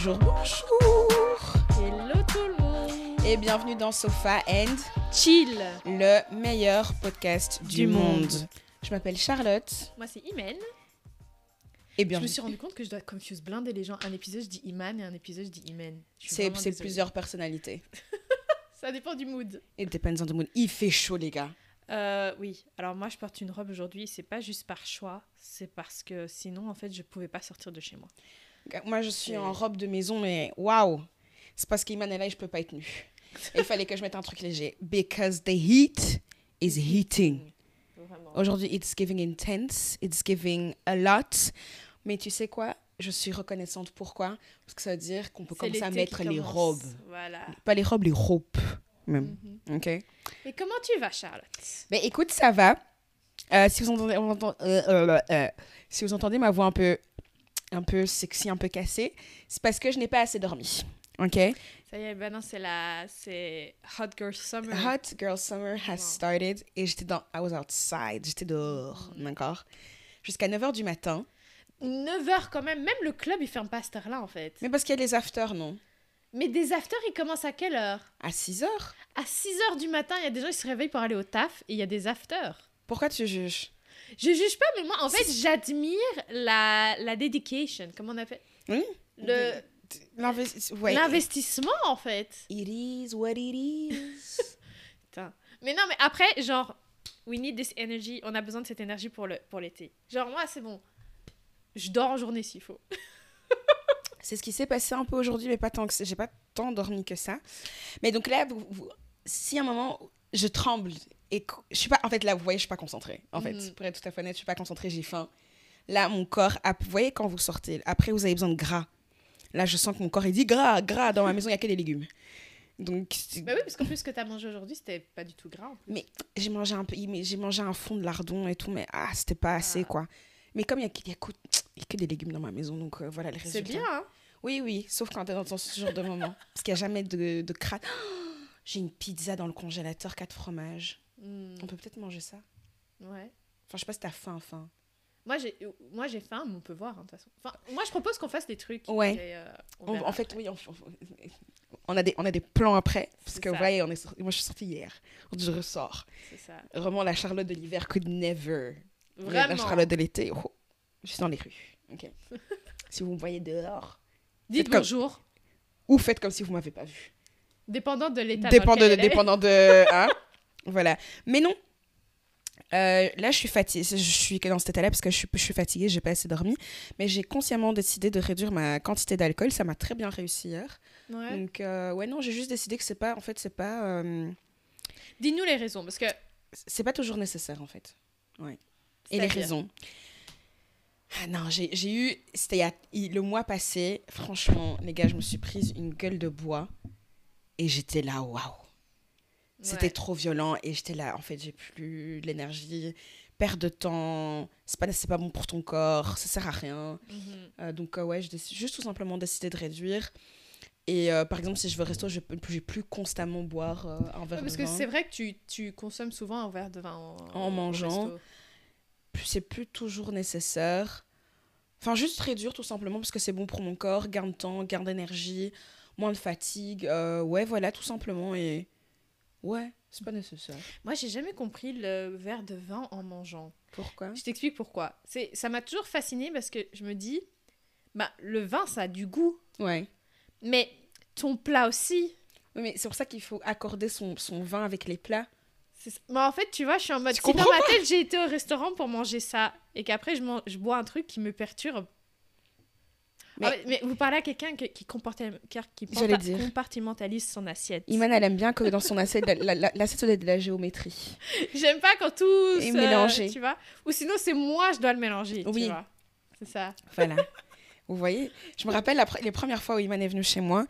Bonjour, bonjour. Hello tout le monde. Et bienvenue dans Sofa and Chill. le meilleur podcast du, Du monde. monde. Je m'appelle Charlotte Moi c'est Imen. et Je bienvenue. me suis rendu compte que je dois confuse blinder les gens. Un épisode je dis Iman et un épisode je dis Imen. Je C'est plusieurs personnalités. Ça dépend du mood. It depends on the mood. Il fait chaud, les gars. Euh, oui. Alors moi je porte une robe aujourd'hui. C'est pas juste par choix. C'est parce que sinon en fait je pouvais pas sortir de chez moi. Moi, je suis en robe de maison, mais waouh. C'est parce qu'Iman est là et je peux pas être nue. Il fallait que je mette un truc léger. Because the heat is heating. Aujourd'hui, it's giving intense, it's giving a lot. Mais tu sais quoi? Je suis reconnaissante. Pourquoi? Parce que ça veut dire qu'on peut commencer à mettre les commence. robes. Voilà. Pas les robes, les robes même. Mhm. Ok Et comment tu vas Charlotte? Ben écoute, ça va. Euh, si, vous entendez, on entend- euh, euh, euh, si vous entendez ma voix un peu, un peu sexy, un peu cassée, c'est parce que je n'ai pas assez dormi. Ok? Ça y est, ben non, c'est la... C'est Hot Girl Summer. Hot Girl Summer has Wow. started et j'étais dans. I was outside, j'étais dehors, d'accord? Jusqu'à 9h du matin. 9h quand même. Même le club, il ferme pas à cette heure-là, en fait. Mais parce qu'il y a les afters, non? Mais des afters, ils commencent à quelle heure? À 6h À 6h du matin, il y a des gens qui se réveillent pour aller au taf et il y a des afters. Pourquoi tu juges? Je juge pas, mais moi, en fait, j'admire la, la dedication. Comment on appelle? Oui. Le- ouais. L'investissement, en fait. It is what it is. Putain. Mais non, mais après, genre, we need this energy. On a besoin de cette énergie pour le pour l'été. Genre, moi, c'est bon. Je dors en journée s'il faut. C'est ce qui s'est passé un peu aujourd'hui, mais pas tant que ça. J'ai pas tant dormi que ça. Mais donc là, vous- vous- si à un moment, je tremble et je suis pas. En fait, là, vous voyez, je suis pas concentrée. En fait, Mhm. pour être tout à fait honnête, je suis pas concentrée, j'ai faim. Là, mon corps, a- vous voyez, quand vous sortez, après, vous avez besoin de gras. Là, je sens que mon corps, il dit gras, gras. Dans ma maison, il y a que des légumes. Donc, Bah oui, parce qu'en plus, ce que t'as mangé aujourd'hui, c'était pas du tout gras. en plus. Mais j'ai mangé un j'ai mangé un fond de lardon et tout, mais ah, c'était pas assez, Ah. quoi. Mais comme il y a, y a que- il y a que des légumes dans ma maison, donc euh, voilà les résultats. C'est bien, hein Oui, oui, sauf quand t'es dans ce genre de moment. Parce qu'il n'y a jamais de, de crade. J'ai une pizza dans le congélateur, quatre fromages. Hmm, On peut peut-être manger ça. Ouais. Enfin, je sais pas si t'as faim, faim. Moi, j'ai moi j'ai faim, mais on peut voir, hein, de toute façon. Enfin, moi, je propose qu'on fasse des trucs. Ouais. et, euh, on On- verra en fait, après. oui, on, a des, on a des plans après. Parce C'est que ça. voyez, on est sorti- moi je suis sortie hier. Je ressors. C'est ça. Vraiment, la Charlotte de l'hiver could never. La Vraiment. Charlotte de l'été, oh, je suis dans les rues. Ok. si vous me voyez dehors, Dites comme- bonjour. ou faites comme si vous m'avez pas vu. Dépendant de l'état dans Dépend de, dépendant de. Hein voilà. Mais non. Euh, là, je suis fatiguée. Je suis dans cet état-là parce que je suis, je suis fatiguée, j'ai pas assez dormi. Mais j'ai consciemment décidé de réduire ma quantité d'alcool. Ça m'a très bien réussi hier. Ouais. Donc, euh, ouais, non, j'ai juste décidé que c'est pas. En fait, c'est pas. euh, Dis-nous les raisons, parce que. c'est pas toujours nécessaire, en fait. Ouais. Et les raisons. Ah non, j'ai eu. C'était le mois passé. Franchement, les gars, je me suis prise une gueule de bois. Et j'étais là, waouh. C'était Ouais. trop violent et j'étais là, en fait, j'ai plus l'énergie, perte de temps, c'est pas, pas bon pour ton corps, ça sert à rien. Mhm. Euh, donc, euh, ouais, j'ai juste tout simplement décidé de réduire. Et euh, par exemple, si je veux resto, je peux je vais plus constamment boire un verre Ouais, parce de que vin. c'est vrai que tu, tu consommes souvent un verre de vin en, mangeant. C'est plus toujours nécessaire. Enfin, juste réduire tout simplement parce que c'est bon pour mon corps, gain de temps, gain d'énergie, moins de fatigue. ouais, voilà, tout simplement. Et ouais, c'est pas nécessaire. Moi, j'ai jamais compris le verre de vin en mangeant. Pourquoi? Je t'explique pourquoi. C'est, ça m'a toujours fasciné parce que je me dis, bah, le vin, ça a du goût. Ouais. Mais ton plat aussi. Oui, mais c'est pour ça qu'il faut accorder son, son vin avec les plats. C'est- Mais en fait, tu vois, je suis en mode. Tu Si dans ma tête, j'ai été au restaurant pour manger ça et qu'après, je, man- je bois un truc qui me perturbe. Mais- Ah, mais vous parlez à quelqu'un qui, qui, qui, compartimentalise son assiette. Iman, elle aime bien que dans son assiette, la- la- la- l'assiette soit de la géométrie. J'aime pas quand tout Et se- mélanger. Tu vois Ou sinon, c'est moi, je dois le mélanger. Oui. C'est ça. Voilà. Vous voyez? Je me rappelle la pre- les premières fois où Iman est venue chez moi,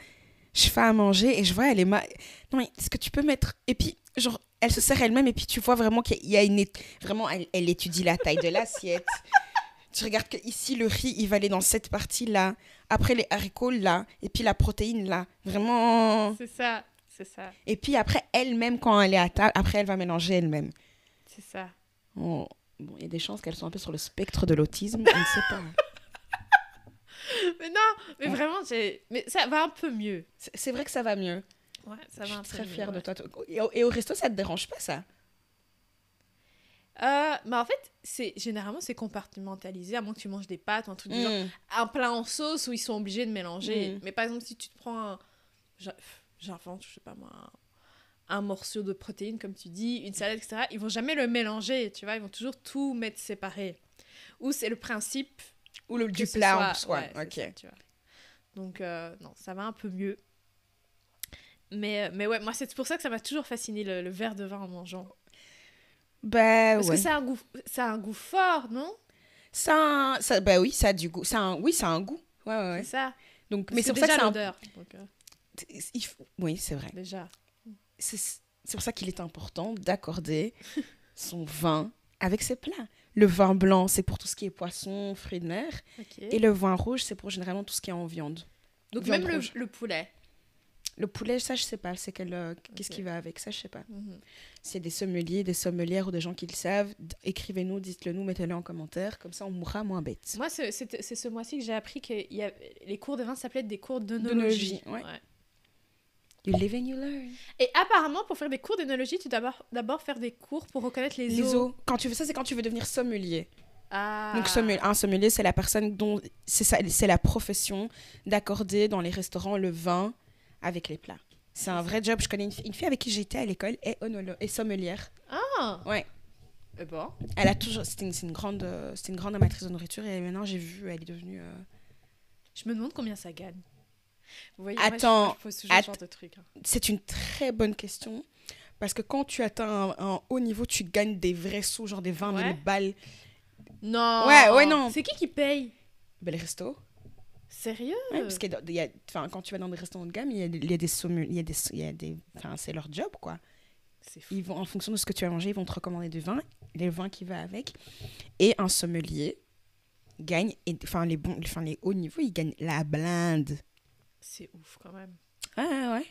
je fais à manger et je vois, elle est ma... Non, mais est-ce que tu peux mettre... Et puis, genre, elle se sert elle-même et puis tu vois vraiment qu'il y a une... Vraiment, elle, elle étudie la taille de l'assiette. Tu regardes que ici, le riz, il va aller dans cette partie-là. Après, les haricots, là. Et puis, la protéine, là. Vraiment... C'est ça. C'est ça. Et puis, après, elle-même, quand elle est à table, après, elle va mélanger elle-même. C'est ça. Oh, Bon, il y a des chances qu'elles soient un peu sur le spectre de l'autisme, on ne sait pas. mais non, mais Ouais. vraiment, mais ça va un peu mieux. C'est vrai que ça va mieux. Ouais, ça Je va un suis peu très mieux, fière de toi. Et au, et au resto, ça te dérange pas, ça? Euh, mais en fait, c'est généralement c'est compartimentalisé, à moins que tu manges des pâtes ou un truc du genre. Mm. Un plat en sauce où ils sont obligés de mélanger. Mm. Mais par exemple, si tu te prends un. j'in- J'invente, je sais pas moi. Un, morceau de protéines, comme tu dis, une salade, etc. Ils vont jamais le mélanger, tu vois. Ils vont toujours tout mettre séparé. Ou c'est le principe Ou le, du plat en soit- soi. ouais, c'est ok. ça, tu vois. Donc, euh, non, ça va un peu mieux. Mais, mais ouais, moi, c'est pour ça que ça m'a toujours fasciné le, le verre de vin en mangeant. Bah Parce ouais. que ça a, un goût, ça a un goût fort, non? Ça, a un- ça, bah oui, ça a du goût. Ça a un- oui, ça a un goût. Ouais, ouais, ouais. C'est ça. Donc, Parce mais c'est pour ça que un- l'odeur. donc, euh, faut- Oui, c'est vrai. déjà. C'est c'est pour ça qu'il est important d'accorder son vin avec ses plats. Le vin blanc, c'est pour tout ce qui est poisson, fruits de mer. Et le vin rouge, c'est pour généralement tout ce qui est en viande. Donc viande même le, le poulet. Le poulet, ça, je sais pas. C'est quel, euh, qu'est-ce qui va avec ça, je sais pas. Mhm. A des sommeliers, des sommelières ou des gens qui le savent, écrivez-nous, dites-le nous, mettez-le en commentaire. Comme ça, on mourra moins bête. Moi, c'est c'est- c'est ce mois-ci que j'ai appris que y a, les cours de vin s'appelaient des cours D'œnologie, ouais. Ouais. You live and you learn. Et apparemment, pour faire des cours d'œnologie, tu dois d'abord- d'abord faire des cours pour reconnaître les, Les eaux. Quand tu veux ça, c'est quand tu veux devenir sommelier. Ah. Donc sommelier, un sommelier, c'est la personne dont c'est c'est la profession d'accorder dans les restaurants le vin avec les plats. C'est un vrai job. Je connais une, fille- une fille avec qui j'étais à l'école onolo- est sommelière. Ah. Ouais. Eh ben. Elle a toujours, c'était une, c'est une grande, euh, c'était une grande amatrice de nourriture et maintenant j'ai vu, elle est devenue. euh, Je me demande combien ça gagne. Vous voyez, Attends, moi, je, je pose ce att- genre de truc. hein. C'est une très bonne question parce que quand tu atteins un, un haut niveau, tu gagnes des vrais sous, genre des 20 000 Ouais. balles. Non. Ouais, ouais, non. C'est qui qui paye? Ben, les restos. Sérieux? Ouais, parce que y a, quand tu vas dans des restaurants de gamme, il y a, des- il y a des sommeliers, il y a des, il y a des, enfin, c'est leur job quoi. C'est fou. Ils vont, en fonction de ce que tu as mangé, ils vont te recommander du vin, les vins qui va avec. Et un sommelier gagne, enfin, les, bons, les hauts niveaux, ils gagnent la blinde. C'est ouf quand même. Ah ouais.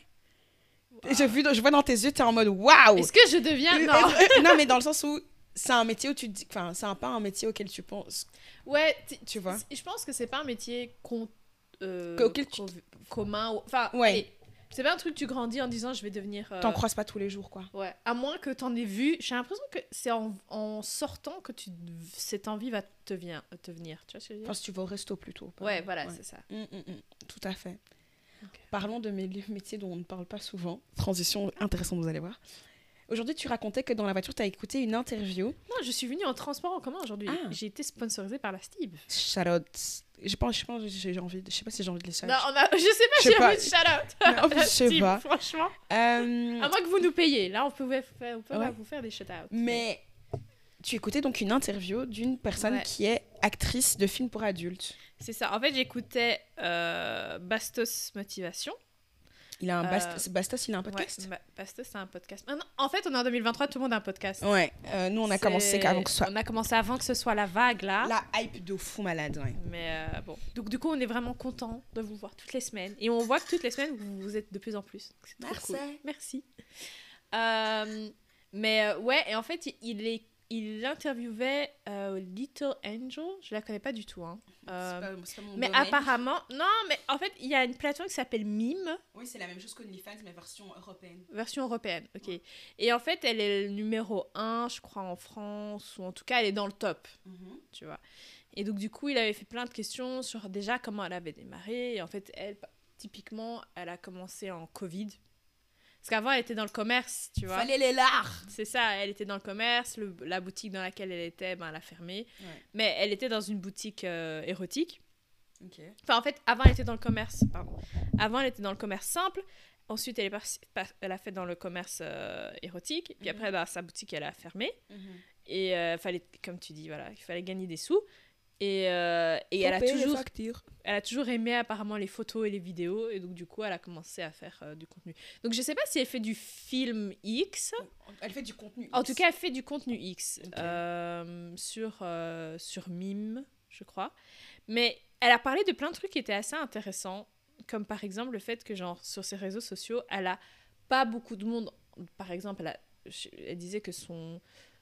Je vois dans tes yeux, tu es en mode waouh! Est-ce que je deviens. Non. Non, mais dans le sens où c'est un métier où tu te dis, enfin, c'est pas un métier auquel tu penses, Ouais, tu vois. je pense que c'est pas un métier con- euh, Auquel tu- co- commun. Enfin, Ouais. c'est pas un truc que tu grandis en disant je vais devenir. euh, T'en croises pas tous les jours, quoi. Ouais, à moins que t'en aies vu. J'ai l'impression que c'est en, en sortant que tu, cette envie va te, vient, te venir. Tu vois ce que je veux dire? Enfin, si tu vas au resto plutôt. Ouais, voilà, c'est ça. Mm, mm, mm. Tout à fait. Parlons de mes métiers dont on ne parle pas souvent. Transition intéressante, vous allez voir. Aujourd'hui, tu racontais que dans la voiture, tu as écouté une interview. Non, je suis venue en transport en commun aujourd'hui. Ah. J'ai été sponsorisée par la Steve. Shout out. Je pense, je pense, j'ai envie. de- Je sais pas si j'ai envie de les Non, savoir. on a, je sais pas si j'ai envie de shout out. Non, je sais Steve, pas. Franchement. Euh, À moins que vous nous payiez. Là, on pouvait faire, on peut Ouais. vous faire des shout out. mais tu écoutais donc une interview d'une personne Ouais. qui est actrice de films pour adultes. C'est ça. En fait, j'écoutais euh, Bastos Motivation. Il a un Euh, Bastos, Bastos, il a un podcast? Ouais, Ba- Bastos, c'est un podcast. En fait, on est en 2023, tout le monde a un podcast. Ouais. euh, nous, on a commencé avant que ce soit On a commencé avant que ce soit la vague, là. la hype de fou malade. Ouais. Mais euh, bon. Donc, du coup, on est vraiment content de vous voir toutes les semaines. Et on voit que toutes les semaines, vous, vous êtes de plus en plus. Merci. cool. Merci. Euh, mais ouais, et en fait, il, est, il interviewait euh, Little Angel. Je la connais pas du tout. Hein. Euh, pas- mon mais domaine. apparemment, non, mais en fait, il y a une plateforme qui s'appelle Mime. Oui, c'est la même chose qu'OnlyFans, mais version européenne. Version européenne, ok. Et en fait, elle est le numéro 1, je crois, en France, ou en tout cas, elle est dans le top, tu vois. Et donc, du coup, il avait fait plein de questions sur déjà comment elle avait démarré. Et en fait, elle, typiquement, elle a commencé en Covid. Parce qu'avant, elle était dans le commerce, tu vois. Fallait les lards. C'est ça, elle était dans le commerce, le- la boutique dans laquelle elle était, ben, elle a fermé. Ouais. Mais elle était dans une boutique euh, érotique. Enfin, en fait, avant, elle était dans le commerce. Pardon. Avant, elle était dans le commerce simple. Ensuite, elle, est elle a fait dans le commerce euh, érotique. Puis Mhm. après, bah, sa boutique, elle a fermé. Et euh, fallait, comme tu dis, voilà, il fallait gagner des sous. Et, euh, et elle, a toujours, elle a toujours aimé apparemment les photos et les vidéos. Et donc, du coup, elle a commencé à faire euh, du contenu. Donc, je sais pas si elle fait du film X. Elle fait du contenu. En tout cas, elle fait du contenu X euh, sur, euh, sur Mime, je crois. Mais elle a parlé de plein de trucs qui étaient assez intéressants, comme par exemple le fait que, genre, sur ses réseaux sociaux, elle a pas beaucoup de monde. Par exemple, elle, a- elle disait que son,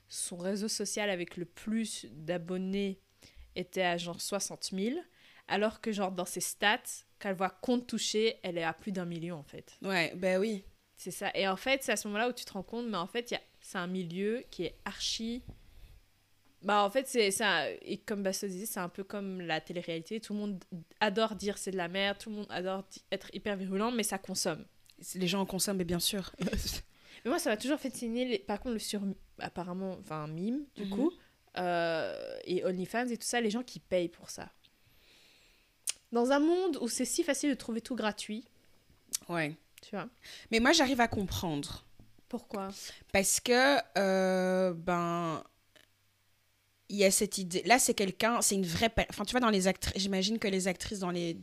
son réseau social avec le plus d'abonnés était à genre 60 000, Alors que, genre, dans ses stats, quand elle voit compte touché, elle est à plus d'un million, en fait. Ouais, ben oui. C'est ça. Et en fait, c'est à ce moment-là où tu te rends compte, mais en fait, c'est un milieu qui est archi. Bah, en fait, c'est ça. Et comme Basso disait, c'est un peu comme la télé-réalité. Tout le monde adore dire c'est de la merde, tout le monde adore être hyper virulent, mais ça consomme. Les gens en consomment, mais bien sûr. Mais moi, ça m'a toujours fasciné, les... par contre, le sur. Apparemment, enfin, un mime, du Mhm. coup. Euh, et OnlyFans et tout ça, les gens qui payent pour ça. Dans un monde où c'est si facile de trouver tout gratuit, ouais. tu vois. Mais moi, j'arrive à comprendre. Pourquoi? Parce que, euh, ben, il y a cette idée. Là, c'est quelqu'un, c'est une vraie. Enfin, tu vois, dans les actrices, j'imagine que les actrices, dans les.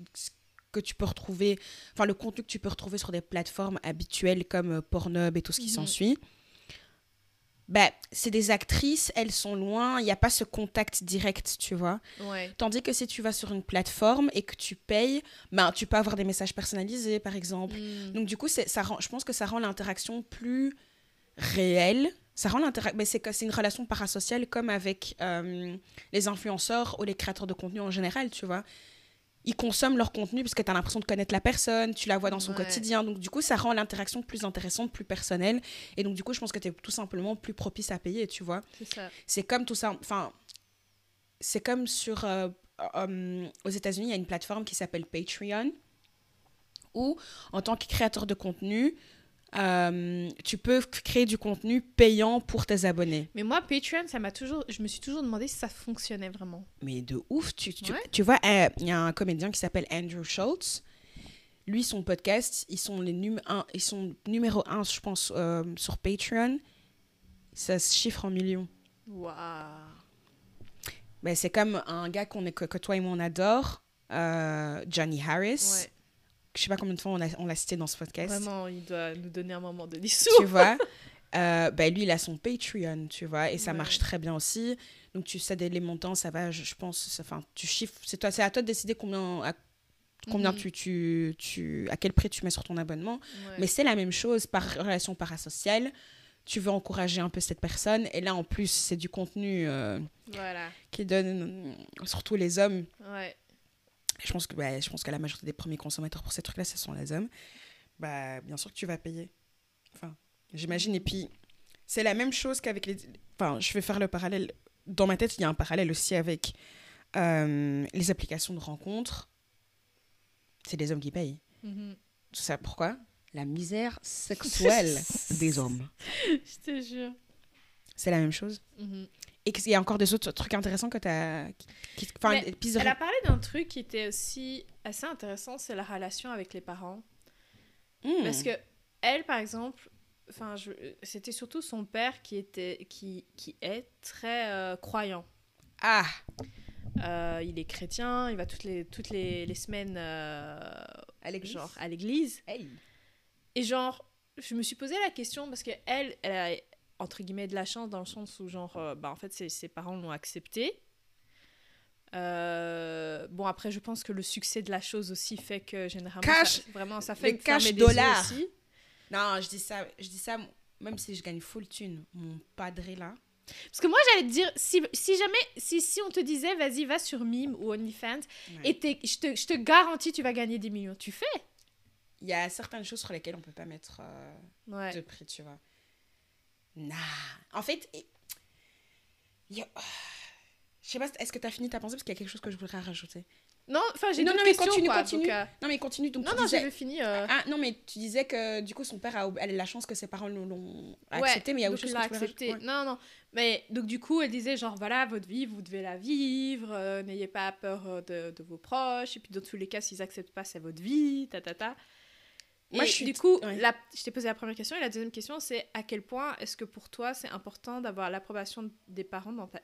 que tu peux retrouver. Enfin, le contenu que tu peux retrouver sur des plateformes habituelles comme euh, Pornhub et tout ce qui Mhm. s'ensuit. Ben, c'est des actrices, elles sont loin, il n'y a pas ce contact direct, tu vois. Ouais. Tandis que si tu vas sur une plateforme et que tu payes, ben, tu peux avoir des messages personnalisés, par exemple. Mm. Donc du coup, ça rend, je pense que ça rend l'interaction plus réelle. Ça rend. Mais c'est une relation parasociale comme avec euh, les influenceurs ou les créateurs de contenu en général, tu vois. Ils consomment leur contenu parce que tu as l'impression de connaître la personne, tu la vois dans son Ouais. quotidien. Donc du coup, ça rend l'interaction plus intéressante, plus personnelle. Et donc du coup, je pense que tu es tout simplement plus propice à payer, tu vois. C'est ça. C'est comme tout ça. Enfin, c'est comme sur. euh, euh, aux États-Unis, il y a une plateforme qui s'appelle Patreon, où, en tant que créateur de contenu, euh, tu peux créer du contenu payant pour tes abonnés. Mais moi, Patreon, ça m'a toujours. Je me suis toujours demandé si ça fonctionnait vraiment. Mais de ouf, tu, tu, Ouais. tu vois, euh, il y a un comédien qui s'appelle Andrew Schultz. Lui, son podcast, ils sont, les num un, ils sont numéro un, je pense, euh, sur Patreon. Ça se chiffre en millions. Waouh. Ben, c'est comme un gars qu'on est, que, que toi et moi on adore, euh, Johnny Harris. Ouais. Je sais pas combien de fois on l'a on l'a cité dans ce podcast. Vraiment, il doit nous donner un moment de dissous. Tu vois Euh, ben, lui, il a son Patreon, tu vois, et ça Ouais. marche très bien aussi. Donc, tu sais, les montants, ça va, je, je pense, enfin, tu chiffres, c'est toi, c'est à toi de décider combien, à, combien Mhm. tu, tu, tu, à quel prix tu mets sur ton abonnement. Ouais. Mais c'est la même chose par relation parasociale. Tu veux encourager un peu cette personne, et là, en plus, c'est du contenu euh, Voilà. qui donne, surtout les hommes, Ouais. Je pense que ouais, je pense que la majorité des premiers consommateurs pour ces trucs-là, ce sont les hommes. Bah, bien sûr que tu vas payer. Enfin, j'imagine. Et puis, c'est la même chose qu'avec les. Enfin, je vais faire le parallèle. Dans ma tête, il y a un parallèle aussi avec euh, les applications de rencontres. C'est les hommes qui payent. Mhm. Tout ça, pourquoi? La misère sexuelle des hommes. Je te jure. C'est la même chose? Mhm. Et qu'il y a encore des autres trucs intéressants que tu as. Qui, enfin, de Elle a parlé d'un truc qui était aussi assez intéressant, c'est la relation avec les parents. Hmm. Parce que elle, par exemple, enfin, je- c'était surtout son père qui était, qui, qui est très euh, croyant. Ah Euh, il est chrétien, il va toutes les, toutes les, les semaines euh, À l'église genre à l'église. Hey. Et genre, je me suis posé la question parce que elle, elle a entre guillemets de la chance dans le sens où genre, euh, bah en fait ses, ses parents l'ont accepté. Euh, bon après je pense que le succès de la chose aussi fait que généralement Cash. ça, vraiment ça fait fermer cash dollars. aussi. Non, je dis ça, je dis ça même si je gagne full thune. Mon padré là. Parce que moi j'allais te dire si, si jamais si, si on te disait vas-y va sur Mime ou OnlyFans Ouais. et je te, je te garantis tu vas gagner des millions. Tu fais Il y a certaines choses sur lesquelles on peut pas mettre euh, Ouais. de prix, tu vois. Nah. En fait, je sais pas, est-ce que tu as fini ta pensée? Parce qu'il y a quelque chose que je voudrais rajouter. Non, enfin j'ai Non, non, mais continue, quoi. continue. donc, euh, Non mais continue donc Non non disais... j'avais fini. euh, Ah non mais tu disais que du coup son père a, elle la chance que ses parents l'ont- Ouais, accepté mais il y a autre chose que accepté. rajouter. Non, non. Mais donc du coup, elle disait genre voilà, votre vie, vous devez la vivre, euh, n'ayez pas peur de, de vos proches, et puis dans tous les cas, s'ils acceptent pas, c'est votre vie, ta ta ta. Moi, Et je suis- du coup, ouais. la, je t'ai posé la première question et la deuxième question, c'est à quel point est-ce que pour toi c'est important d'avoir l'approbation des parents dans ta,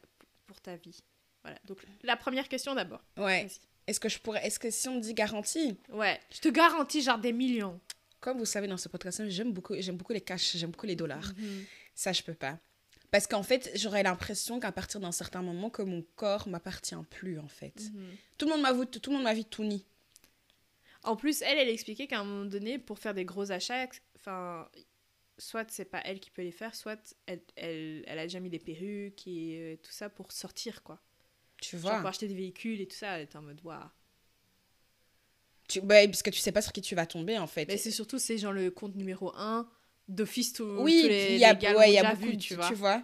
pour ta vie? Voilà. Donc la première question d'abord. Ouais. Est-ce que je pourrais est-ce que si on me dit garantie? Ouais. Je te garantis genre des millions. comme vous savez dans ce podcast j'aime beaucoup j'aime beaucoup les cash, j'aime beaucoup les dollars. Mhm. Ça, je peux pas. Parce qu'en fait, j'aurais l'impression qu'à partir d'un certain moment, que mon corps m'appartient plus, en fait. Mhm. Tout le monde m'a vu, tout le monde m'a vu tout nu. En plus, elle, elle expliquait qu'à un moment donné, pour faire des gros achats, enfin, soit c'est pas elle qui peut les faire, soit elle, elle, elle a déjà mis des perruques et euh, tout ça pour sortir, quoi. Tu Genre vois pour acheter des véhicules et tout ça, elle était en mode, waouh. Tu, ouais, parce que tu sais pas sur qui tu vas tomber, en fait. Mais c'est surtout, c'est genre le compte numéro 1 d'office tout, oui, tous les, il y a, les ouais, il y a beaucoup vu, de- tu vois.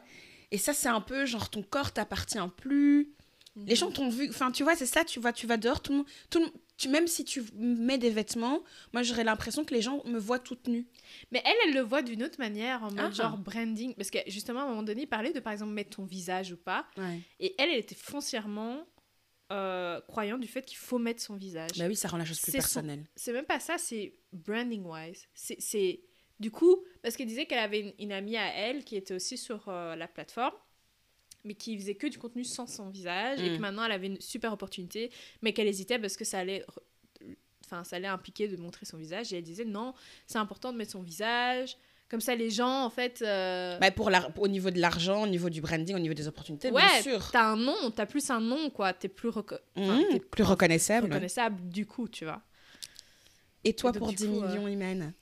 Et ça, c'est un peu genre ton corps t'appartient plus. Mhm. Les gens t'ont vu. Enfin, tu vois, c'est ça, tu vois, tu vas dehors, tout le monde. Tout le- tu, même si tu mets des vêtements, moi, j'aurais l'impression que les gens me voient toute nue. Mais elle, elle le voit d'une autre manière, en mode Ah. genre branding. Parce que justement, à un moment donné, il parlait de par exemple mettre ton visage ou pas. Ouais. Et elle, elle était foncièrement euh, croyante du fait qu'il faut mettre son visage. Bah oui, ça rend la chose plus personnelle. C'est même pas ça, c'est branding wise. C'est- C'est du coup, parce qu'elle disait qu'elle avait une, une amie à elle qui était aussi sur euh, la plateforme, mais qui faisait que du contenu sans son visage, et Mm. que maintenant elle avait une super opportunité, mais qu'elle hésitait parce que ça allait, enfin, ça allait impliquer de montrer son visage, et elle disait non, c'est important de mettre son visage. Comme ça, les gens, en fait. euh, Bah, pour la- au niveau de l'argent, au niveau du branding, au niveau des opportunités, ouais, bien sûr. t'as un nom, t'as plus un nom, quoi. T'es plus reco- Mhm, t'es plus reconnaissable. reconnaissable du coup, tu vois. Et toi, Et donc, pour du 10 coup, euh, millions, Iman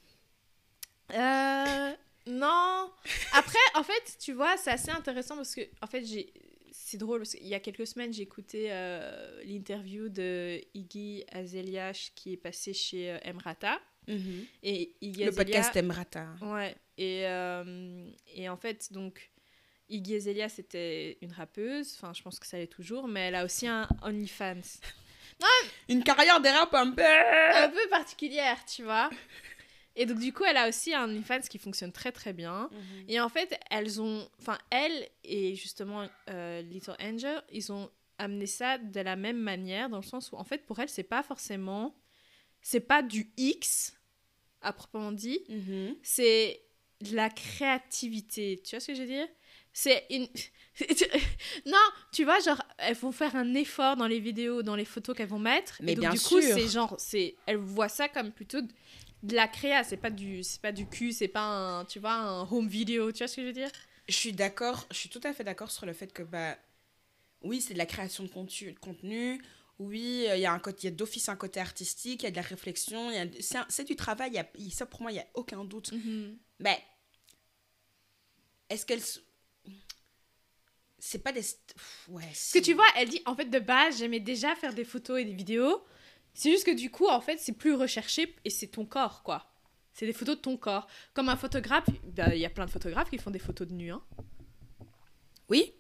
Euh, non. Après, en fait, tu vois, c'est assez intéressant parce que, en fait, j'ai. C'est drôle parce qu'il y a quelques semaines, j'ai écouté euh, l'interview de Iggy Azalea qui est passé chez euh, Emrata. Et Iggy Le podcast Emrata. Ouais. Et, euh, et en fait, donc, Iggy Azalea, c'était une rappeuse. Enfin, je pense que ça l'est toujours. Mais elle a aussi un OnlyFans. Une carrière des rap un peu. un peu particulière, tu vois. Et donc, du coup, elle a aussi un OnlyFans qui fonctionne très, très bien. Et en fait, elles ont. Enfin, elle et justement euh, Little Angel, ils ont amené ça de la même manière, dans le sens où, en fait, pour elle, c'est pas forcément. C'est pas du X, à proprement dit. Mhm. C'est de la créativité. Tu vois ce que je veux dire? C'est une. non, tu vois, genre, elles vont faire un effort dans les vidéos, dans les photos qu'elles vont mettre. Mais et donc, bien du coup, c'est genre. c'est Elles voient ça comme plutôt de la créa. C'est pas du c'est pas du cul, c'est pas un. Tu vois, un home video. Tu vois ce que je veux dire? Je suis d'accord, je suis tout à fait d'accord sur le fait que, bah, oui, c'est de la création de contenu. de contenu. Oui, euh, il y a un côté, il y a d'office un côté artistique, il y a de la réflexion, il y a- c'est du travail, il y a- ça pour moi, il n'y a aucun doute. Mais, est-ce qu'elle... C'est pas des... Ouais, Parce que tu vois, elle dit en fait de base, j'aimais déjà faire des photos et des vidéos. C'est juste que du coup, en fait, c'est plus recherché et c'est ton corps, quoi. C'est des photos de ton corps. Comme un photographe, bah, il y a plein de photographes qui font des photos de nu, hein. Oui,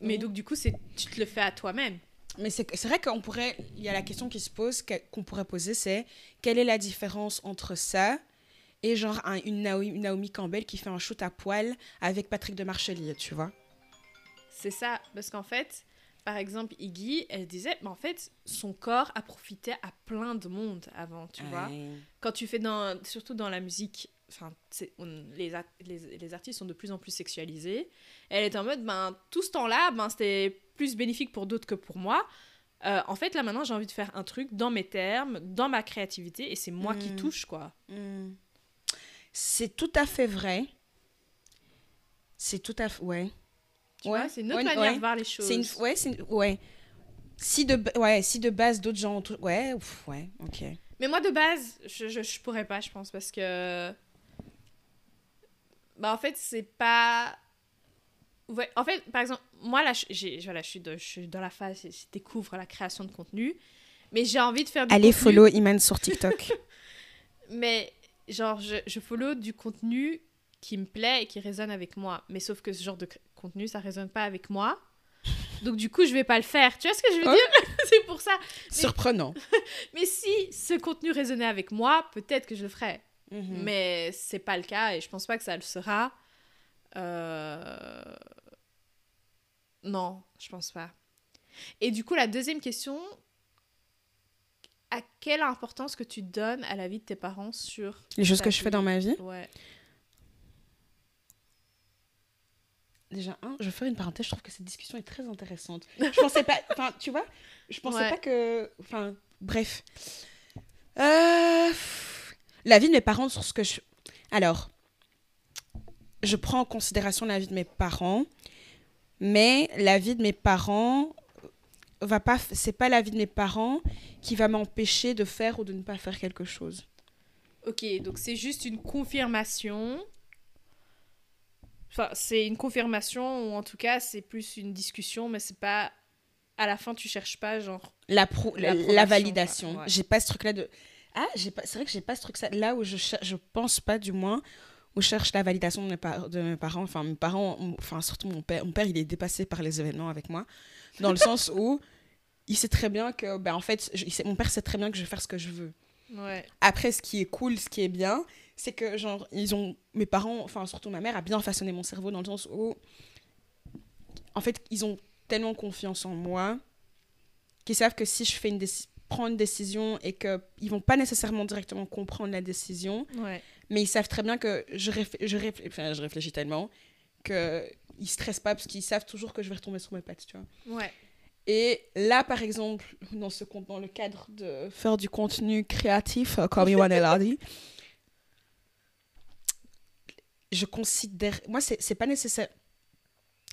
Mais donc, du coup, c'est tu te le fais à toi-même. mais c'est vrai qu'on pourrait... Il y a la question qui se pose, qu'on pourrait poser, c'est quelle est la différence entre ça et genre un- une, Naomi, une Naomi Campbell qui fait un shoot à poil avec Patrick de Marchelier, tu vois? C'est ça. Parce qu'en fait, par exemple, Iggy, elle disait, mais en fait, son corps a profité à plein de monde avant, tu vois. Quand tu fais dans surtout dans la musique enfin les, les, les artistes sont de plus en plus sexualisés elle est en mode ben tout ce temps-là ben c'était plus bénéfique pour d'autres que pour moi Euh, en fait là maintenant j'ai envie de faire un truc dans mes termes dans ma créativité et c'est moi qui Mm. touche quoi Hmm. C'est tout à fait vrai. C'est tout à fait... Ouais. Tu Ouais, vois c'est une autre ouais, manière ouais. de voir les choses une... Ouais, c'est une- Ouais. Si de, ouais, si de base d'autres gens... Ouais, ouf, ouais, ok. mais moi de base je, je, je pourrais pas je pense parce que bah en fait c'est pas ouais, en fait par exemple moi là je- j'ai voilà je suis, de- je suis dans la phase je découvre la création de contenu mais j'ai envie de faire du Allez contenu, follow Iman sur TikTok. mais genre je, je follow du contenu qui me plaît et qui résonne avec moi mais sauf que ce genre de contenu ça résonne pas avec moi donc du coup je vais pas le faire tu vois ce que je veux Ouais. dire? c'est pour ça Surprenant. mais si ce contenu résonnait avec moi peut-être que je le ferais Mhm. mais c'est pas le cas et je pense pas que ça le sera. Euh, Non, je pense pas. Et du coup, la deuxième question, à quelle importance que tu donnes à la vie de tes parents sur Les choses que je fais dans ma vie? Ouais. Déjà, un, je vais faire une parenthèse, je trouve que cette discussion est très intéressante. Je pensais pas, enfin, tu vois, je pensais Ouais. pas que, enfin, bref. Euh, la vie de mes parents sur ce que je... Alors, je prends en considération la vie de mes parents, mais la vie de mes parents va pas, c'est pas la vie de mes parents qui va m'empêcher de faire ou de ne pas faire quelque chose. Ok, donc c'est juste une confirmation. Enfin, c'est une confirmation ou en tout cas, c'est plus une discussion, mais c'est pas. À la fin, tu cherches pas, genre. La, pro- la, validation. ouais. J'ai pas ce truc-là de. Ah, pas... c'est vrai que j'ai pas ce truc ça. Là où je cher- je pense pas du moins où je cherche la validation de mes, par- de mes parents. Enfin, mes parents, enfin surtout mon père. Mon père, il est dépassé par les événements avec moi, dans le sens où il sait très bien que, ben en fait, je- il sait- mon père sait très bien que je vais faire ce que je veux. Ouais. Après, ce qui est cool, ce qui est bien, c'est que genre ils ont mes parents, enfin surtout ma mère a bien façonné mon cerveau dans le sens où en fait ils ont tellement confiance en moi qu'ils savent que si je fais une prends une décision et que ils vont pas nécessairement directement comprendre la décision, Ouais. mais ils savent très bien que je, réfl- je, enfin, je réfléchis tellement que ils stressent pas parce qu'ils savent toujours que je vais retomber sur mes pattes, tu vois. Ouais. Et là, par exemple, dans, ce, dans le cadre de faire du contenu créatif, euh, comme l'a dit, je considère. Moi, c'est c'est pas nécessaire.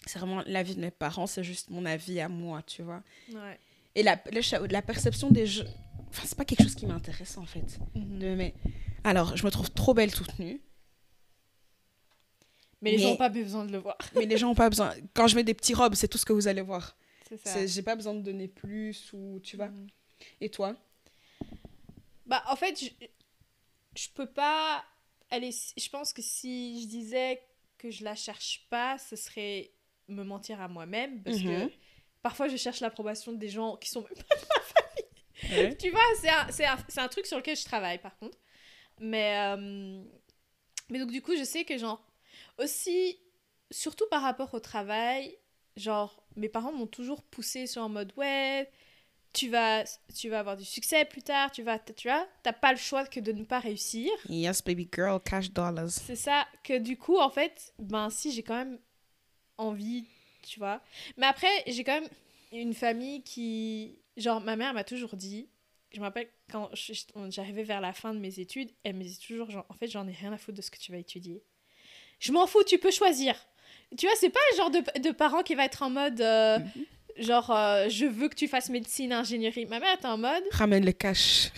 C'est vraiment l'avis de mes parents, c'est juste mon avis à moi, tu vois. Ouais. Et la, la, perception des jeux. Enfin, c'est pas quelque chose qui m'intéresse, en fait. Mhm. De, mais... Alors, je me trouve trop belle toute nue, Mais les gens n'ont pas besoin de le voir. mais les gens ont pas besoin. Quand je mets des petits robes, c'est tout ce que vous allez voir. C'est ça. C'est- J'ai pas besoin de donner plus, ou tu vois. Mhm. Et toi? Bah, en fait, je, je peux pas aller. Je pense que si je disais que je la cherche pas, ce serait me mentir à moi-même. Parce que Mhm. parfois, je cherche l'approbation des gens qui sont même pas de ma famille. tu vois, c'est un, un, un truc sur lequel je travaille, par contre. Mais, euh, mais donc, du coup, je sais que, genre, aussi, surtout par rapport au travail, genre, mes parents m'ont toujours poussé sur en mode, ouais, tu vas, tu vas avoir du succès plus tard, tu vas, tu vois, t'as pas le choix que de ne pas réussir. Yes, baby girl, cash dollars. C'est ça que du coup, en fait, ben si, j'ai quand même envie, tu vois. Mais après, j'ai quand même une famille qui... Genre, ma mère m'a toujours dit, je me rappelle quand j'arrivais vers la fin de mes études, elle me disait toujours, genre, en fait, j'en ai rien à foutre de ce que tu vas étudier. Je m'en fous, tu peux choisir. Tu vois, c'est pas le genre de, de parent qui va être en mode, euh, genre, euh, je veux que tu fasses médecine, ingénierie. Ma mère est en mode, Ramène le cash.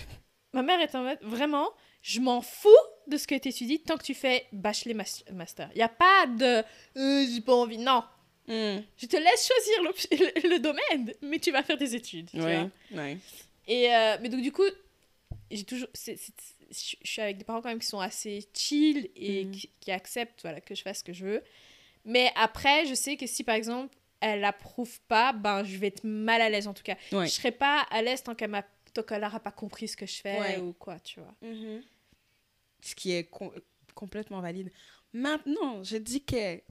Ma mère est en mode, vraiment, je m'en fous de ce que tu étudies tant que tu fais bachelor mas- master. Il n'y a pas de euh, j'ai pas envie. Non, Mm. je te laisse choisir le, le domaine, mais tu vas faire des études. tu Ouais, vois. ouais. Et euh, mais donc, du coup, j'ai toujours. je je suis avec des parents quand même qui sont assez chill et Mhm. qui, qui acceptent voilà, que je fasse ce que je veux. Mais après, je sais que si par exemple elle approuve pas, ben je vais être mal à l'aise en tout cas. Ouais. Je serai pas à l'aise tant qu'elle n'aura pas compris ce que je fais Ouais. ou quoi, tu vois. Ce qui est com- complètement valide. Maintenant, je dis que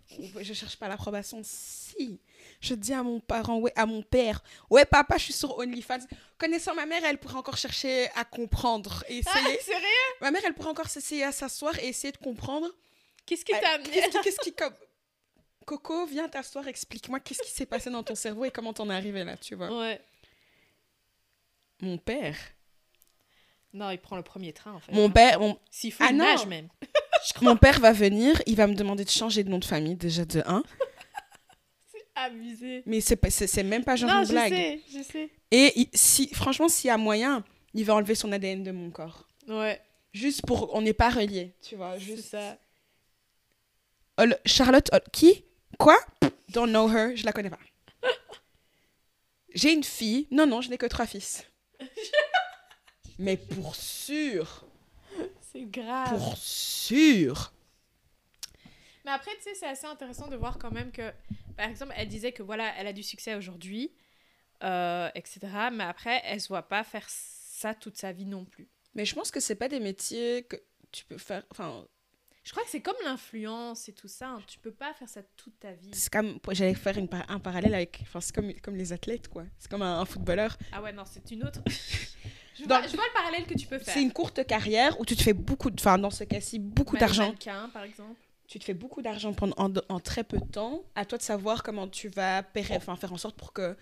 je cherche pas l'approbation. Si, je dis à mon parent, ouais, à mon père, ouais, papa, je suis sur OnlyFans. Connaissant ma mère, elle pourrait encore chercher à comprendre et Ah, essayer. sérieux? Ma mère, elle pourrait encore s'essayer à s'asseoir et essayer de comprendre. Qu'est-ce qui t'a amené Qu'est-ce qui, qu'est-ce qui comme Coco, viens t'asseoir, explique-moi qu'est-ce qui s'est passé dans ton cerveau et comment t'en es arrivé là, tu vois. Ouais. Mon père. Non, il prend le premier train en fait. Mon père, mon, S'il faut, Ah il nage même. mon père va venir, il va me demander de changer de nom de famille déjà de 1. Abusé. Mais c'est c'est c'est même pas genre non, une je blague. sais, je sais. Et il- si, franchement, s'il y a moyen, il va enlever son ADN de mon corps. Ouais, Juste pour. On n'est pas reliés, tu vois. c'est Juste. ça. Charlotte. Qui? Quoi? Don't know her, je la connais pas. J'ai une fille. Non, non, je n'ai que trois fils. Mais pour sûr. C'est grave. Pour sûr. Mais après, tu sais, c'est assez intéressant de voir quand même que, par exemple, elle disait que voilà, elle a du succès aujourd'hui, euh, etc. Mais après, elle se voit pas faire ça toute sa vie non plus. Mais je pense que c'est pas des métiers que tu peux faire. Enfin, Je crois que c'est comme l'influence et tout ça. hein. Tu peux pas faire ça toute ta vie. c'est comme. J'allais faire une un parallèle avec. Enfin, c'est comme, comme les athlètes, quoi. C'est comme un, un footballeur. Ah ouais, non, c'est une autre. je, Dans- vois, je vois le parallèle que tu peux faire. C'est une courte carrière où tu te fais beaucoup. de- Enfin, dans ce cas-ci, beaucoup d'argent. Par exemple. tu te fais beaucoup d'argent en, en très peu de temps. À toi de savoir comment tu vas enfin, faire en sorte pour que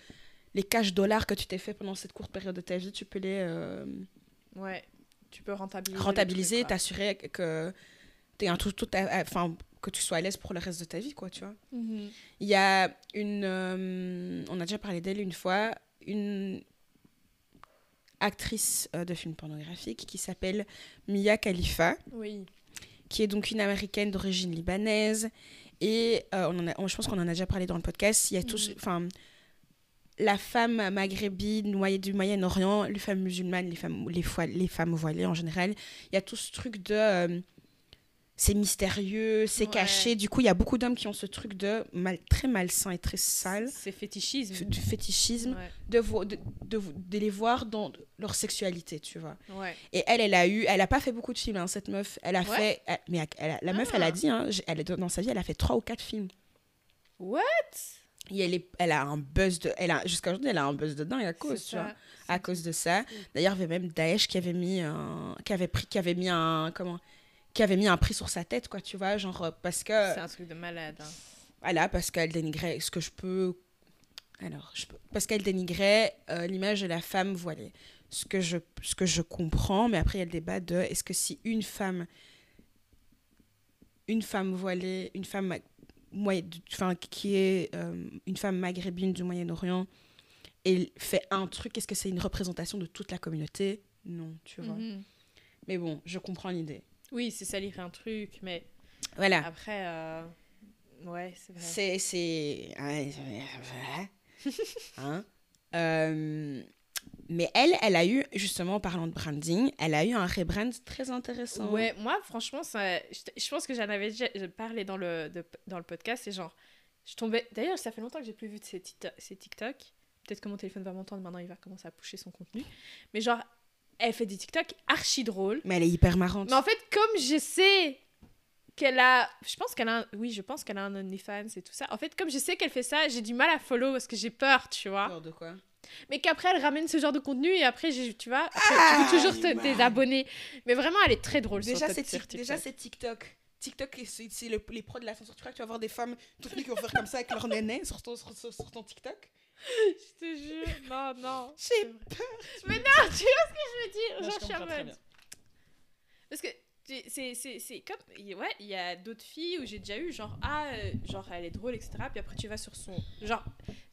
les cash dollars que tu t'es fait pendant cette courte période de ta vie, tu peux les euh, Ouais. Tu peux rentabiliser. rentabiliser, t'assurer que tout, tout enfin que tu sois à l'aise pour le reste de ta vie, quoi, tu vois. Mhm. Il y a une, euh, on a déjà parlé d'elle une fois, une actrice euh, de films pornographiques qui s'appelle Mia Khalifa. Oui. qui est donc une américaine d'origine libanaise. Et euh, on en a, on- je pense qu'on en a déjà parlé dans le podcast. Il y a tous, Mhm. enfin, la femme maghrébine noyée du Moyen-Orient, les femmes musulmanes, les femmes, les, femmes voilées en général, il y a tout ce truc de. euh, c'est mystérieux, c'est Ouais. caché. Du coup, il y a beaucoup d'hommes qui ont ce truc de mal, très malsain et très sale, C'est fétichisme. du fétichisme, Ouais. de, vo- de, de, de les voir dans leur sexualité, tu vois. ouais. Et elle, elle a eu, elle a pas fait beaucoup de films, hein, cette meuf. Elle a fait, elle- mais elle a- la meuf, elle Ah. a dit, hein, elle, dans sa vie, elle a fait trois ou quatre films. What? Et elle, est, elle a un buzz de, elle a, jusqu'à aujourd'hui, elle a un buzz de dingue à cause, tu vois. À cause de ça. D'ailleurs, il y avait même Daesh qui avait mis un, qui avait pris, qui avait mis un, comment, qui avait mis un prix sur sa tête, quoi, tu vois, genre euh, parce que, C'est un truc de malade. hein. voilà, parce qu'elle dénigrait ce que je peux, alors, je peux, parce qu'elle dénigrait euh, l'image de la femme voilée. Ce que je, ce que je comprends, mais après il y a le débat de est-ce que si une femme, une femme voilée, une femme, enfin qui est euh, une femme maghrébine du Moyen-Orient, et fait un truc, est-ce que c'est une représentation de toute la communauté? Non, tu vois. Mhm. Mais bon, je comprends l'idée. Oui, c'est salir un truc, mais Voilà. après, euh, ouais, c'est vrai. C'est. c'est... Hein? Euh, Mais elle, elle a eu, justement, en parlant de branding, elle a eu un rebrand très intéressant. Ouais, moi, franchement, ça, je, pense que j'en avais déjà parlé dans le, de- dans le podcast. C'est genre, je tombais. D'ailleurs, ça fait longtemps que j'ai plus vu de ces, ces TikTok. Peut-être que mon téléphone va m'entendre maintenant, il va commencer à pusher son contenu. Mais genre, elle fait des TikTok archi drôles. Mais elle est hyper marrante. Mais en fait, comme je sais qu'elle a. Je pense qu'elle a. un- Oui, je pense qu'elle a un OnlyFans et tout ça. En fait, comme je sais qu'elle fait ça, j'ai du mal à follow parce que j'ai peur, tu vois. Peur de quoi? Mais qu'après, elle ramène ce genre de contenu et après, tu vois, Ah, tu peux toujours te désabonner. Mais vraiment, elle est très drôle Déjà, c'est déjà, c'est TikTok. TikTok, c'est c'est le- les pros de la censure. Tu crois que tu vas voir des femmes toutes nues qui vont faire comme ça avec leur néné sur ton, sur, sur- sur ton TikTok? Je te jure, non, non. J'ai vrai. Mais non, tu vois ce que je veux dire? Non, Genre, je suis en mode- bien. Parce que c'est c'est- c'est comme. Ouais, il y a d'autres filles où j'ai déjà eu, genre, ah, euh, genre, elle est drôle, etc. Puis après, tu vas sur son. Genre,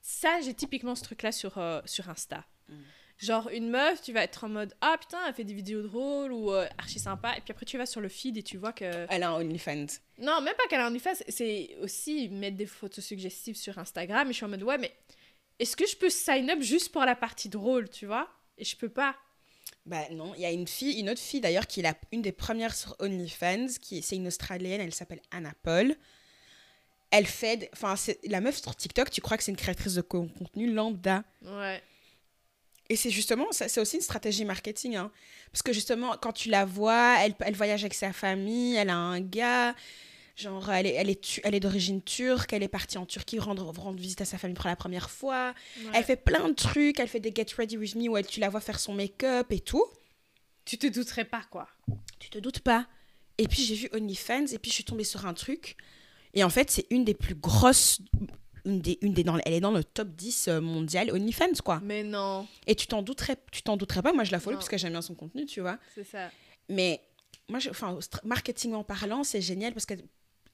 ça, j'ai typiquement ce truc-là sur, euh, sur Insta. Mm. Genre, une meuf, tu vas être en mode, ah putain, elle fait des vidéos drôles ou euh, archi sympa. Et puis après, tu vas sur le feed et tu vois que. Elle a un OnlyFans. Non, même pas qu'elle a un OnlyFans, c'est aussi mettre des photos suggestives sur Instagram. Et je suis en mode, ouais, mais est-ce que je peux sign up juste pour la partie drôle, tu vois? Et je peux pas. Bah non, il y a une fille, une autre fille d'ailleurs qui est la, une des premières sur OnlyFans, qui c'est une Australienne, elle s'appelle Anna Paul. Elle fait, enfin c'est la meuf sur TikTok, tu crois que c'est une créatrice de con- contenu lambda. Ouais. Et c'est justement, c'est aussi une stratégie marketing, hein. parce que justement quand tu la vois, elle, elle voyage avec sa famille, elle a un gars, genre elle est, elle est, tu- elle est d'origine turque, elle est partie en Turquie rendre, rendre visite à sa famille pour la première fois. ouais. Elle fait plein de trucs, elle fait des Get Ready With Me où elle, tu la vois faire son make-up et tout. Tu te douterais pas, quoi. Tu te doutes pas. Et puis j'ai vu OnlyFans et puis je suis tombée sur un truc. Et en fait, c'est une des plus grosses. Une des, une des dans, elle est dans le top 10 euh, mondial OnlyFans, quoi. Mais non, Et tu t'en douterais, tu t'en douterais pas. Moi, je la follow Non. parce que j'aime bien son contenu, tu vois. c'est ça. Mais moi, je, enfin, marketing en parlant, c'est génial parce que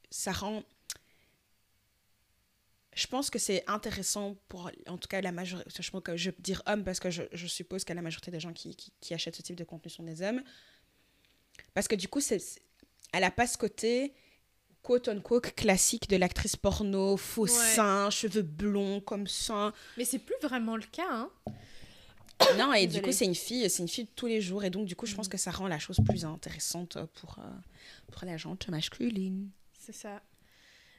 ça rend. Je pense que c'est intéressant pour, en tout cas, la majorité. Je pense que je dire homme parce que je, je suppose que la majorité des gens qui, qui, qui achètent ce type de contenu sont des hommes. Parce que du coup, c'est, elle a pas ce côté quote unquote classique de l'actrice porno, faux Ouais. seins, cheveux blonds comme ça. Mais c'est plus vraiment le cas, hein. Non, et du coup, c'est une fille, c'est une fille de tous les jours. Et donc, du coup, je pense Mhm. que ça rend la chose plus intéressante pour, euh, pour la gente masculine. C'est ça.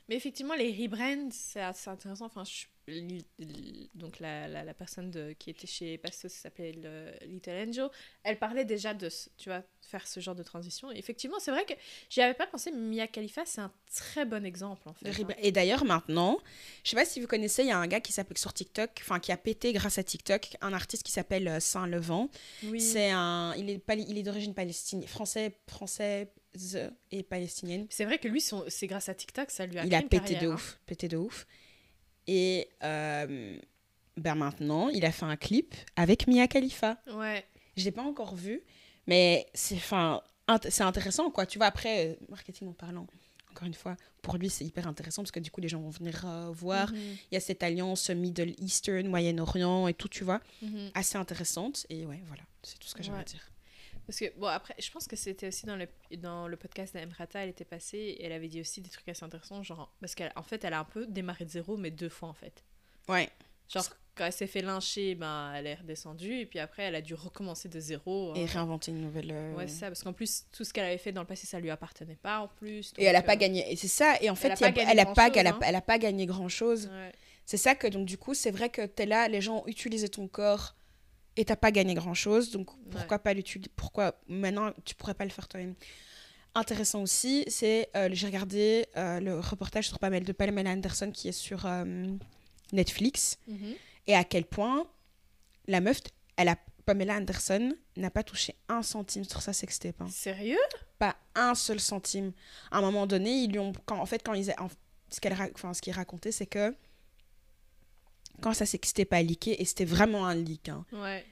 Mais effectivement, les rebrands, c'est assez intéressant. Enfin, je- donc la, la, la personne de, qui était chez Pastos, qui s'appelait le- Little Angel, elle parlait déjà de, tu vois, faire ce genre de transition. Et effectivement, c'est vrai que j'y avais pas pensé, mais Mia Khalifa, c'est un très bon exemple, en fait. Hein. Et d'ailleurs, maintenant, je sais pas si vous connaissez, il y a un gars qui s'appelle sur TikTok, enfin, qui a pété grâce à TikTok, un artiste qui s'appelle euh, Saint-Levant. Oui. C'est un, il est, il est d'origine palestinienne, français, française et palestinienne. C'est vrai que lui, c'est grâce à TikTok, ça lui a il a pété carrière, de hein. ouf, pété de ouf. Et euh, ben maintenant, il a fait un clip avec Mia Khalifa. Ouais. Je l'ai pas encore vu, mais c'est enfin int- c'est intéressant quoi. Tu vois après euh, marketing en parlant. Encore une fois, pour lui c'est hyper intéressant parce que du coup les gens vont venir euh, voir. Mhm, Il y a cette alliance Middle Eastern, Moyen-Orient et tout, tu vois, mhm. assez intéressante. Et ouais, voilà, c'est tout ce que j'avais Ouais. à dire. Parce que, bon, après, je pense que c'était aussi dans le, dans le podcast d'Emrata, elle était passée, et elle avait dit aussi des trucs assez intéressants, genre, parce qu'en fait, elle a un peu démarré de zéro, mais deux fois, en fait. Ouais. Genre, quand elle s'est fait lyncher, ben, elle est redescendue. Et puis après, elle a dû recommencer de zéro. Et hein. réinventer une nouvelle. euh, Ouais, c'est ça. Parce qu'en plus, tout ce qu'elle avait fait dans le passé, ça lui appartenait pas en plus. Et elle a pas euh, gagné. Et c'est ça. Et en fait, a y a- elle a pas, grand-chose, elle a, hein. elle a pas gagné grand chose. ouais. C'est ça que donc du coup, c'est vrai que t'es là, les gens ont utilisé ton corps et t'as pas gagné grand chose. Donc pourquoi pas l'utiliser Pourquoi maintenant tu pourrais pas le faire toi-même Intéressant aussi, c'est euh, j'ai regardé euh, le reportage sur Pamela de Pamela Anderson qui est sur euh, Netflix Mhm. et à quel point la meuf, elle a Pamela Anderson n'a pas touché un centime sur sa sextape. hein Sérieux? Pas un seul centime. À un moment donné, ils lui ont, quand, en fait, quand ils, a- en- ce qu'elle, enfin, ce qu'il racontait, c'est que quand ça s'était pas leaké, et c'était vraiment un leak, hein, Ouais.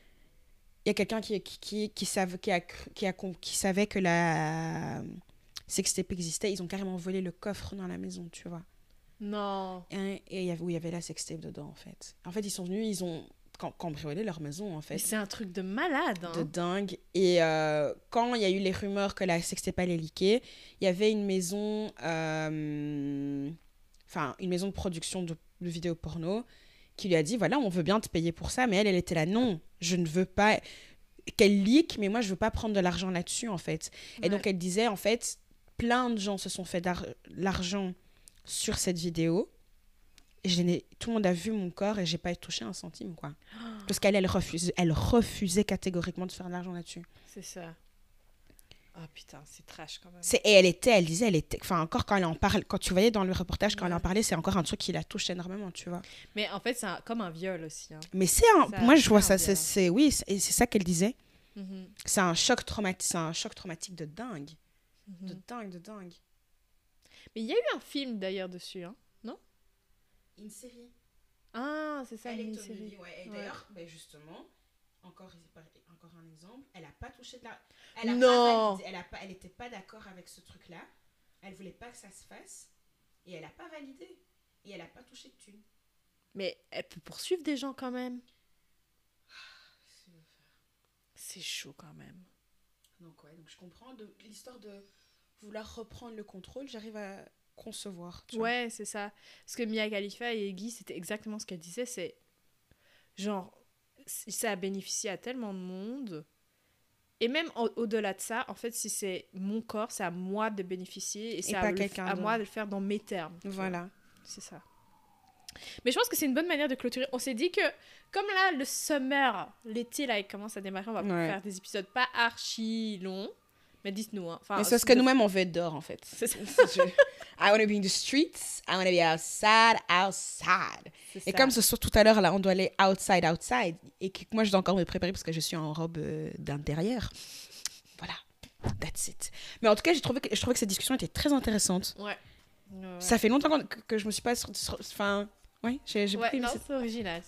il y a quelqu'un qui, qui, qui, qui, savait, qui, a, qui, a, qui savait que la sextape existait. Ils ont carrément volé le coffre dans la maison, tu vois. Non. Et et il y avait, où il y avait la sextape dedans, en fait. En fait, ils sont venus, ils ont cam- cambriolé leur maison, en fait. c'est un truc de malade. Hein. de dingue. Et euh, quand il y a eu les rumeurs que la sextape allait leaker, il y avait une maison, euh, enfin une maison de production de, de vidéos porno qui lui a dit voilà on veut bien te payer pour ça, mais elle elle était là non je ne veux pas qu'elle leak, mais moi je veux pas prendre de l'argent là-dessus en fait. Et donc elle disait en fait plein de gens se sont fait l'argent sur cette vidéo. Et je tout le monde a vu mon corps et j'ai pas touché un centime quoi. Parce qu'elle elle refusait, elle refusait catégoriquement de faire de l'argent là-dessus. C'est ça. Ah putain, c'est trash quand même. C'est et elle était, elle disait, elle était, enfin encore quand elle en parle, quand tu voyais dans le reportage quand elle en parlait, c'est encore un truc qui la touche énormément, tu vois. Mais en fait, c'est un- comme un viol aussi. hein. Mais c'est un, Ça moi je vois ça, c'est, oui, c'est- et c'est ça qu'elle disait. Mhm, C'est un choc traumatique, c'est un choc traumatique de dingue, de dingue, de dingue. Mais il y a eu un film d'ailleurs dessus. Hein. Une série. Ah, c'est ça, Elle une est série. Ouais. Et Ouais. d'ailleurs, ben justement, encore, encore un exemple, elle a pas touché de la... Elle a Non. Pas validé, elle a pas, d'accord avec ce truc-là. Elle voulait pas que ça se fasse. Et elle a pas validé. Et elle a pas touché de thune. Mais elle peut poursuivre des gens quand même. C'est chaud quand même. Donc ouais, donc je comprends l'histoire de vouloir reprendre le contrôle, j'arrive à concevoir. tu. Ouais, c'est ça. Parce que Mia Khalifa et Guy, c'était exactement ce qu'elle disait. C'est genre, ça a bénéficié à tellement de monde. Et même au- au-delà de ça, en fait, si c'est mon corps, c'est à moi de bénéficier et c'est à, à moi de le faire dans mes termes. Voilà. C'est ça. Mais je pense que c'est une bonne manière de clôturer. On s'est dit que, comme là, le summer, l'été, là, il commence à démarrer, on va Ouais. faire des épisodes pas archi longs. Mais dites-nous, hein. Enfin, Mais c'est parce que nous-mêmes on veut être dehors en fait. C'est ça. I want to be in the streets, I want to be outside, outside. Et comme ce soir tout à l'heure là, on doit aller outside, outside, et que moi je dois encore me préparer parce que je suis en robe euh, d'intérieur. Voilà, that's it. Mais en tout cas, j'ai trouvé que je trouvais que cette discussion était très intéressante. Ouais. Ouais, ouais. Ça fait longtemps que, que je me suis pas, enfin, oui, j'ai Ouais, aimé non, c'est Ouais. original.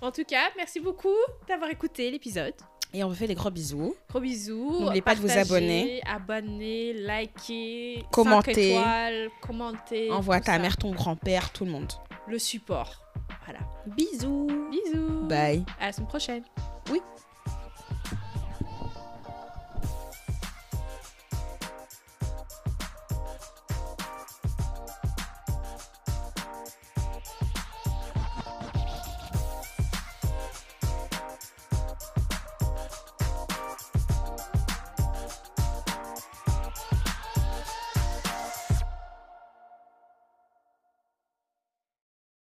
En tout cas, merci beaucoup d'avoir écouté l'épisode. Et on vous fait des gros bisous. Gros bisous. N'oubliez pas de vous abonner. Abonner, liker, Commenter. 5 étoiles, commenter. Envoie ta ça. mère, ton grand-père, tout le monde. Le support. Voilà. Bisous. Bisous. Bye. À la semaine prochaine. Oui.